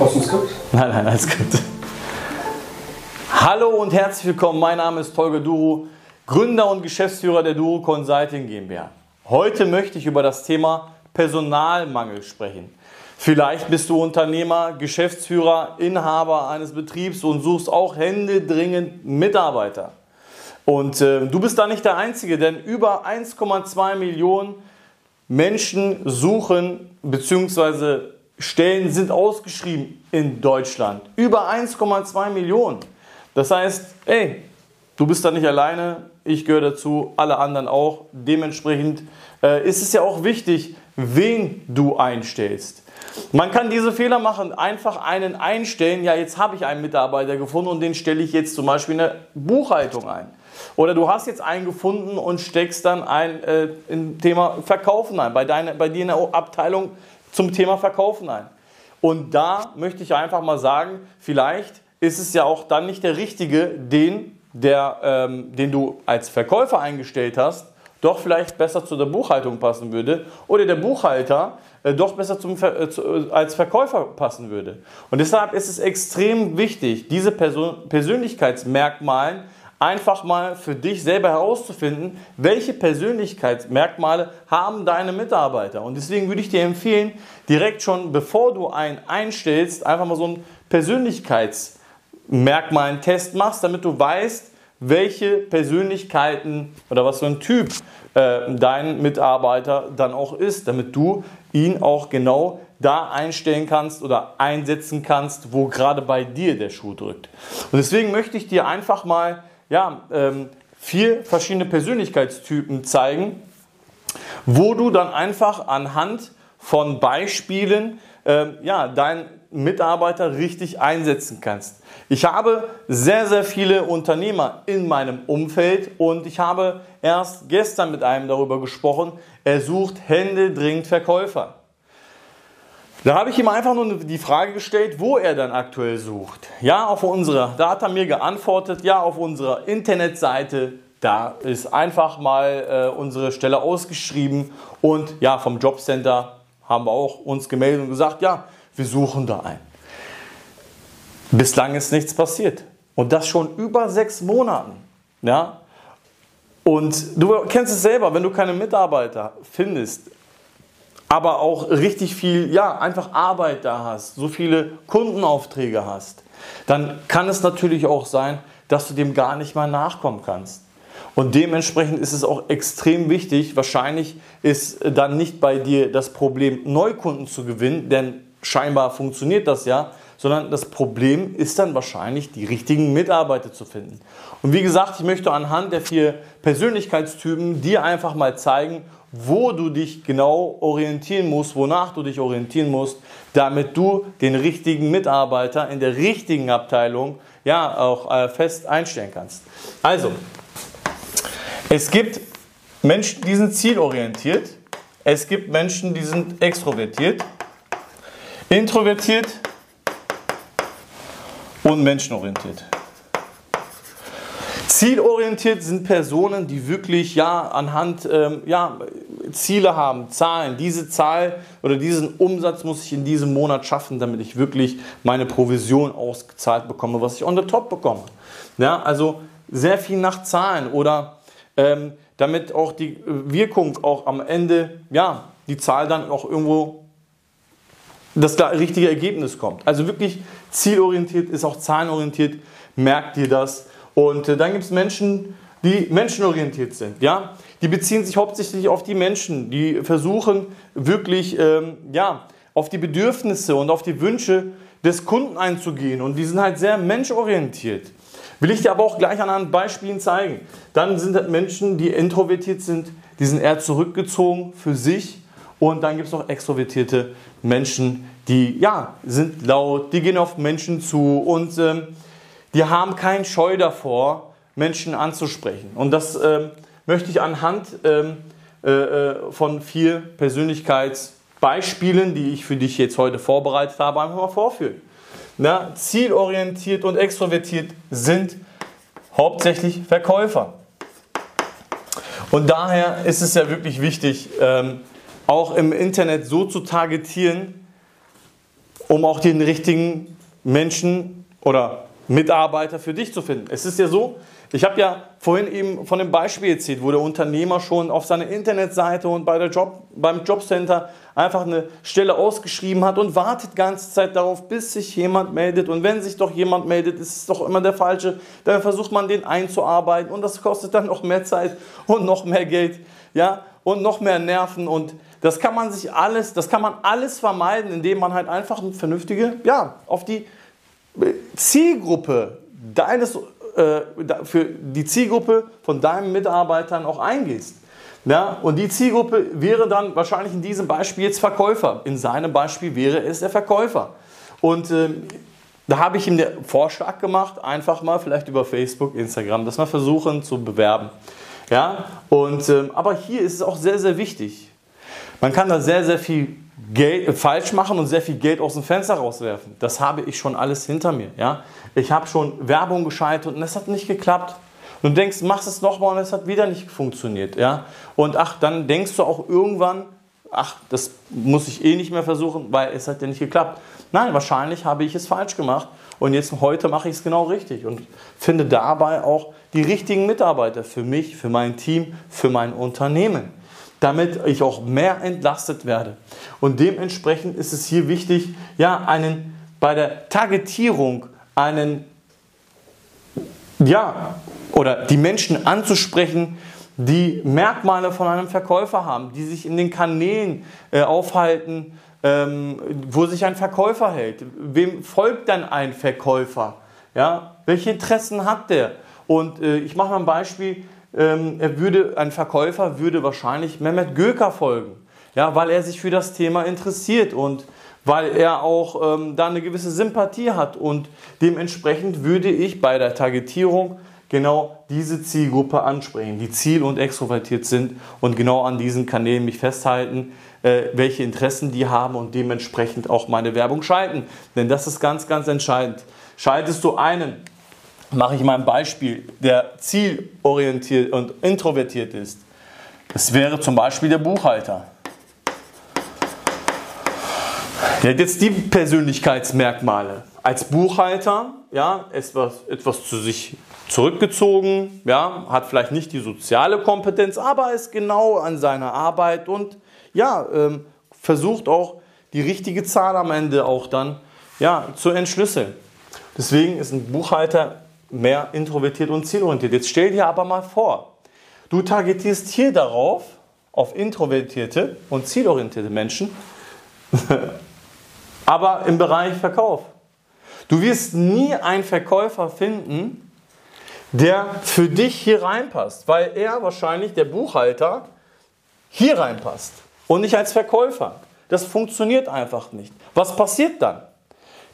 Brauchst ein Skript? Nein, nein, alles gut. Hallo und herzlich willkommen. Mein Name ist Tolga Duru, Gründer und Geschäftsführer der Duru Consulting GmbH. Heute möchte ich über das Thema Personalmangel sprechen. Vielleicht bist du Unternehmer, Geschäftsführer, Inhaber eines Betriebs und suchst auch händeringend Mitarbeiter. Und äh, du bist da nicht der Einzige, denn über 1,2 Millionen Menschen suchen bzw. Stellen sind ausgeschrieben in Deutschland. Über 1,2 Millionen. Das heißt, ey, du bist da nicht alleine, ich gehöre dazu, alle anderen auch. Dementsprechend äh, ist es ja auch wichtig, wen du einstellst. Man kann diese Fehler machen, einfach einen einstellen. Ja, jetzt habe ich einen Mitarbeiter gefunden und den stelle ich jetzt zum Beispiel in der Buchhaltung ein. Oder du hast jetzt einen gefunden und steckst dann ein äh, im Thema Verkaufen ein, bei, deiner, bei dir in der Abteilung zum Thema Verkaufen ein. Und da möchte ich einfach mal sagen, vielleicht ist es ja auch dann nicht der richtige, den, der, ähm, den du als Verkäufer eingestellt hast, doch vielleicht besser zu der Buchhaltung passen würde oder der Buchhalter äh, doch besser zum, äh, zu, äh, als Verkäufer passen würde. Und deshalb ist es extrem wichtig, diese Person, Persönlichkeitsmerkmalen einfach mal für dich selber herauszufinden, welche Persönlichkeitsmerkmale haben deine Mitarbeiter. Und deswegen würde ich dir empfehlen, direkt schon bevor du einen einstellst, einfach mal so einen Persönlichkeitsmerkmalen-Test machst, damit du weißt, welche Persönlichkeiten oder was für ein Typ äh, dein Mitarbeiter dann auch ist, damit du ihn auch genau da einstellen kannst oder einsetzen kannst, wo gerade bei dir der Schuh drückt. Und deswegen möchte ich dir einfach mal ja, ähm, vier verschiedene Persönlichkeitstypen zeigen, wo du dann einfach anhand von Beispielen ähm, ja, deinen Mitarbeiter richtig einsetzen kannst. Ich habe sehr, sehr viele Unternehmer in meinem Umfeld und ich habe erst gestern mit einem darüber gesprochen, er sucht händeringend Verkäufer. Da habe ich ihm einfach nur die Frage gestellt, wo er dann aktuell sucht. Ja, auf unserer, da hat er mir geantwortet, ja, auf unserer Internetseite, da ist einfach mal äh, unsere Stelle ausgeschrieben und ja, vom Jobcenter haben wir auch uns gemeldet und gesagt, ja, wir suchen da einen. Bislang ist nichts passiert. Und das schon über sechs Monaten. Ja? Und du kennst es selber, wenn du keine Mitarbeiter findest, aber auch richtig viel, ja, einfach Arbeit da hast, so viele Kundenaufträge hast, dann kann es natürlich auch sein, dass du dem gar nicht mal nachkommen kannst. Und dementsprechend ist es auch extrem wichtig, wahrscheinlich ist dann nicht bei dir das Problem, Neukunden zu gewinnen, denn scheinbar funktioniert das ja, sondern das Problem ist dann wahrscheinlich, die richtigen Mitarbeiter zu finden. Und wie gesagt, ich möchte anhand der vier Persönlichkeitstypen dir einfach mal zeigen, wo du dich genau orientieren musst, wonach du dich orientieren musst, damit du den richtigen Mitarbeiter in der richtigen Abteilung ja auch äh, fest einstellen kannst. Also, es gibt Menschen, die sind zielorientiert. Es gibt Menschen, die sind extrovertiert, introvertiert und menschenorientiert. Zielorientiert sind Personen, die wirklich ja anhand ähm, ja, Ziele haben, Zahlen. Diese Zahl oder diesen Umsatz muss ich in diesem Monat schaffen, damit ich wirklich meine Provision ausgezahlt bekomme, was ich on the top bekomme. Ja, also sehr viel nach Zahlen oder ähm, damit auch die Wirkung auch am Ende, ja, die Zahl dann auch irgendwo das richtige Ergebnis kommt. Also wirklich zielorientiert ist auch zahlenorientiert, merkt ihr das und äh, dann gibt es Menschen, die menschenorientiert sind. Ja? Die beziehen sich hauptsächlich auf die Menschen, die versuchen wirklich ähm, ja, auf die Bedürfnisse und auf die Wünsche des Kunden einzugehen. Und die sind halt sehr menschorientiert. Will ich dir aber auch gleich an Beispielen zeigen. Dann sind halt Menschen, die introvertiert sind, die sind eher zurückgezogen für sich. Und dann gibt es noch extrovertierte Menschen, die ja, sind laut, die gehen auf Menschen zu und ähm, die haben keinen Scheu davor, Menschen anzusprechen. Und das ähm, möchte ich anhand ähm, äh, äh, von vier Persönlichkeitsbeispielen, die ich für dich jetzt heute vorbereitet habe, einfach mal vorführen. Na, zielorientiert und extrovertiert sind hauptsächlich Verkäufer. Und daher ist es ja wirklich wichtig, ähm, auch im Internet so zu targetieren, um auch den richtigen Menschen oder Mitarbeiter für dich zu finden. Es ist ja so, ich habe ja vorhin eben von dem Beispiel erzählt, wo der Unternehmer schon auf seiner Internetseite und bei der Job, beim Jobcenter einfach eine Stelle ausgeschrieben hat und wartet ganze Zeit darauf, bis sich jemand meldet. Und wenn sich doch jemand meldet, ist es doch immer der Falsche. Dann versucht man den einzuarbeiten und das kostet dann noch mehr Zeit und noch mehr Geld, ja, und noch mehr Nerven und das kann man sich alles, das kann man alles vermeiden, indem man halt einfach eine vernünftige, ja, auf die Zielgruppe deines, äh, für die Zielgruppe von deinen Mitarbeitern auch eingehst. Ja, und die Zielgruppe wäre dann wahrscheinlich in diesem Beispiel jetzt Verkäufer. In seinem Beispiel wäre es der Verkäufer. Und äh, da habe ich ihm den Vorschlag gemacht, einfach mal vielleicht über Facebook, Instagram, das mal versuchen zu bewerben. Ja, und, äh, aber hier ist es auch sehr, sehr wichtig. Man kann da sehr, sehr viel Geld, äh, falsch machen und sehr viel Geld aus dem Fenster rauswerfen. Das habe ich schon alles hinter mir. Ja? Ich habe schon Werbung geschaltet und es hat nicht geklappt. Und du denkst, machst es nochmal und es hat wieder nicht funktioniert. Ja? Und ach, dann denkst du auch irgendwann, ach, das muss ich eh nicht mehr versuchen, weil es hat ja nicht geklappt. Nein, wahrscheinlich habe ich es falsch gemacht und jetzt heute mache ich es genau richtig und finde dabei auch die richtigen Mitarbeiter für mich, für mein Team, für mein Unternehmen damit ich auch mehr entlastet werde. Und dementsprechend ist es hier wichtig, ja, einen bei der Targetierung einen ja, oder die Menschen anzusprechen, die Merkmale von einem Verkäufer haben, die sich in den Kanälen äh, aufhalten, ähm, wo sich ein Verkäufer hält. Wem folgt dann ein Verkäufer? Ja? Welche Interessen hat der? Und äh, ich mache mal ein Beispiel ähm, er würde, ein Verkäufer würde wahrscheinlich Mehmet Göker folgen, ja, weil er sich für das Thema interessiert und weil er auch ähm, da eine gewisse Sympathie hat und dementsprechend würde ich bei der Targetierung genau diese Zielgruppe ansprechen, die ziel- und extrovertiert sind und genau an diesen Kanälen mich festhalten, äh, welche Interessen die haben und dementsprechend auch meine Werbung schalten. Denn das ist ganz, ganz entscheidend. Schaltest du einen mache ich mal ein Beispiel, der zielorientiert und introvertiert ist. Das wäre zum Beispiel der Buchhalter. Der hat jetzt die Persönlichkeitsmerkmale. Als Buchhalter, ja, etwas, etwas zu sich zurückgezogen, ja, hat vielleicht nicht die soziale Kompetenz, aber ist genau an seiner Arbeit und ja, ähm, versucht auch die richtige Zahl am Ende auch dann ja, zu entschlüsseln. Deswegen ist ein Buchhalter mehr introvertiert und zielorientiert. Jetzt stell dir aber mal vor, du targetierst hier darauf, auf introvertierte und zielorientierte Menschen, aber im Bereich Verkauf. Du wirst nie einen Verkäufer finden, der für dich hier reinpasst, weil er wahrscheinlich, der Buchhalter, hier reinpasst und nicht als Verkäufer. Das funktioniert einfach nicht. Was passiert dann?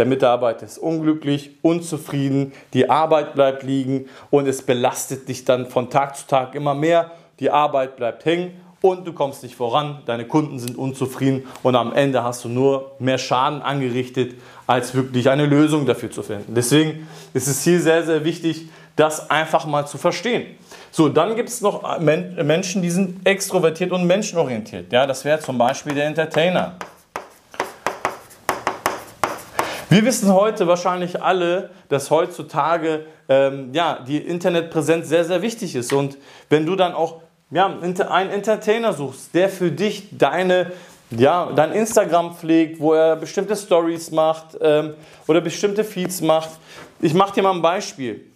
Der Mitarbeiter ist unglücklich, unzufrieden, die Arbeit bleibt liegen und es belastet dich dann von Tag zu Tag immer mehr. Die Arbeit bleibt hängen und du kommst nicht voran, deine Kunden sind unzufrieden und am Ende hast du nur mehr Schaden angerichtet, als wirklich eine Lösung dafür zu finden. Deswegen ist es hier sehr, sehr wichtig, das einfach mal zu verstehen. So, dann gibt es noch Menschen, die sind extrovertiert und menschenorientiert. Ja, das wäre zum Beispiel der Entertainer. Wir wissen heute wahrscheinlich alle, dass heutzutage ähm, ja, die Internetpräsenz sehr, sehr wichtig ist. Und wenn du dann auch ja, einen Entertainer suchst, der für dich deine, ja, dein Instagram pflegt, wo er bestimmte Stories macht ähm, oder bestimmte Feeds macht. Ich mache dir mal ein Beispiel.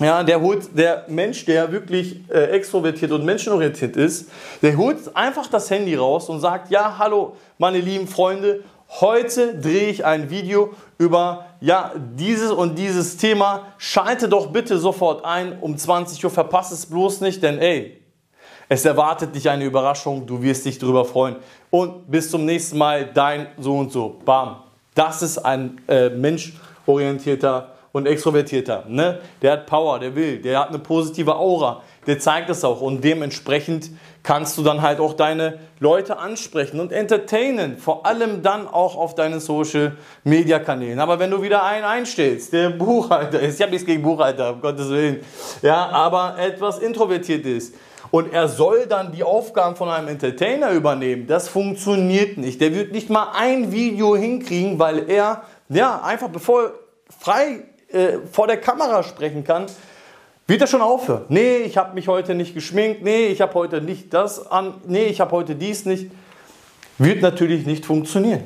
Ja, der holt, der Mensch, der wirklich äh, extrovertiert und menschenorientiert ist, der holt einfach das Handy raus und sagt, ja, hallo, meine lieben Freunde, Heute drehe ich ein Video über ja, dieses und dieses Thema. Schalte doch bitte sofort ein um 20 Uhr, verpasse es bloß nicht, denn ey, es erwartet dich eine Überraschung, du wirst dich darüber freuen. Und bis zum nächsten Mal, dein so und so. Bam. Das ist ein äh, menschorientierter und extrovertierter. Ne? Der hat Power, der will, der hat eine positive Aura, der zeigt es auch und dementsprechend kannst du dann halt auch deine Leute ansprechen und entertainen, vor allem dann auch auf deinen Social Media Kanälen. Aber wenn du wieder einen einstellst, der Buchhalter ist, ich habe nichts gegen Buchhalter, um Gottes Willen, ja, aber etwas introvertiert ist und er soll dann die Aufgaben von einem Entertainer übernehmen. Das funktioniert nicht. Der wird nicht mal ein Video hinkriegen, weil er, ja, einfach bevor frei äh, vor der Kamera sprechen kann, wird er schon aufhören. Nee, ich habe mich heute nicht geschminkt. Nee, ich habe heute nicht das an. Nee, ich habe heute dies nicht. Wird natürlich nicht funktionieren.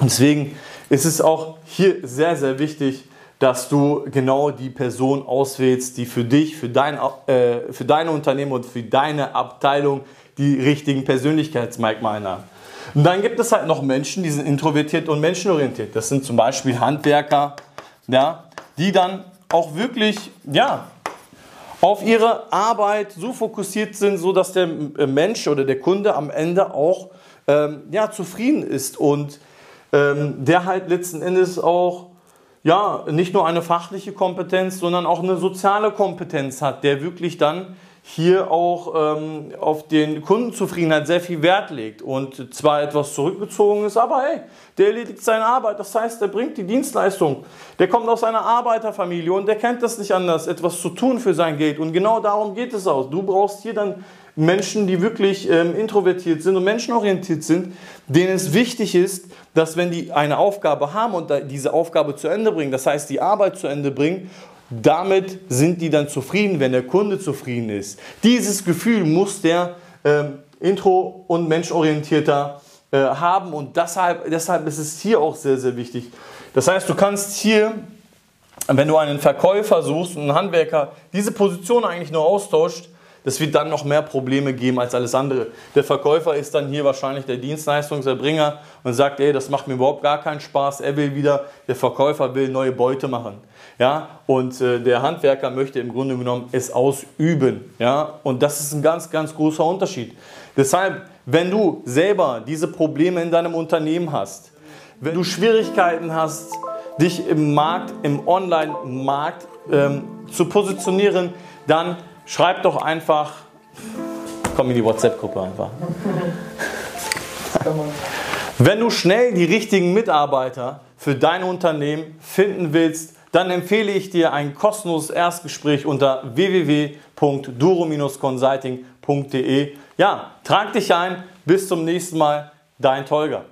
Deswegen ist es auch hier sehr, sehr wichtig, dass du genau die Person auswählst, die für dich, für dein, äh, für deine Unternehmen und für deine Abteilung die richtigen Persönlichkeitsmerkmale haben. Und dann gibt es halt noch Menschen, die sind introvertiert und menschenorientiert. Das sind zum Beispiel Handwerker, ja, die dann auch wirklich ja, auf ihre Arbeit so fokussiert sind, so dass der Mensch oder der Kunde am Ende auch ähm, ja, zufrieden ist und ähm, der halt letzten Endes auch ja, nicht nur eine fachliche Kompetenz, sondern auch eine soziale Kompetenz hat, der wirklich dann hier auch ähm, auf den Kundenzufriedenheit sehr viel Wert legt und zwar etwas zurückgezogen ist, aber hey, der erledigt seine Arbeit. Das heißt, er bringt die Dienstleistung. Der kommt aus einer Arbeiterfamilie und der kennt das nicht anders, etwas zu tun für sein Geld. Und genau darum geht es auch. Du brauchst hier dann Menschen, die wirklich ähm, introvertiert sind und menschenorientiert sind, denen es wichtig ist, dass wenn die eine Aufgabe haben und diese Aufgabe zu Ende bringen, das heißt die Arbeit zu Ende bringen, damit sind die dann zufrieden, wenn der Kunde zufrieden ist. Dieses Gefühl muss der ähm, intro- und menschorientierter äh, haben und deshalb, deshalb ist es hier auch sehr, sehr wichtig. Das heißt, du kannst hier, wenn du einen Verkäufer suchst einen Handwerker, diese Position eigentlich nur austauscht, das wird dann noch mehr Probleme geben als alles andere. Der Verkäufer ist dann hier wahrscheinlich der Dienstleistungserbringer und sagt, ey, das macht mir überhaupt gar keinen Spaß. Er will wieder, der Verkäufer will neue Beute machen. Ja, und äh, der Handwerker möchte im Grunde genommen es ausüben. Ja, und das ist ein ganz, ganz großer Unterschied. Deshalb, wenn du selber diese Probleme in deinem Unternehmen hast, wenn du Schwierigkeiten hast, dich im Markt, im Online-Markt ähm, zu positionieren, dann schreib doch einfach, komm in die WhatsApp-Gruppe einfach. Wenn du schnell die richtigen Mitarbeiter für dein Unternehmen finden willst, dann empfehle ich dir ein kostenloses Erstgespräch unter www.duro-consulting.de. Ja, trag dich ein. Bis zum nächsten Mal. Dein Tolga.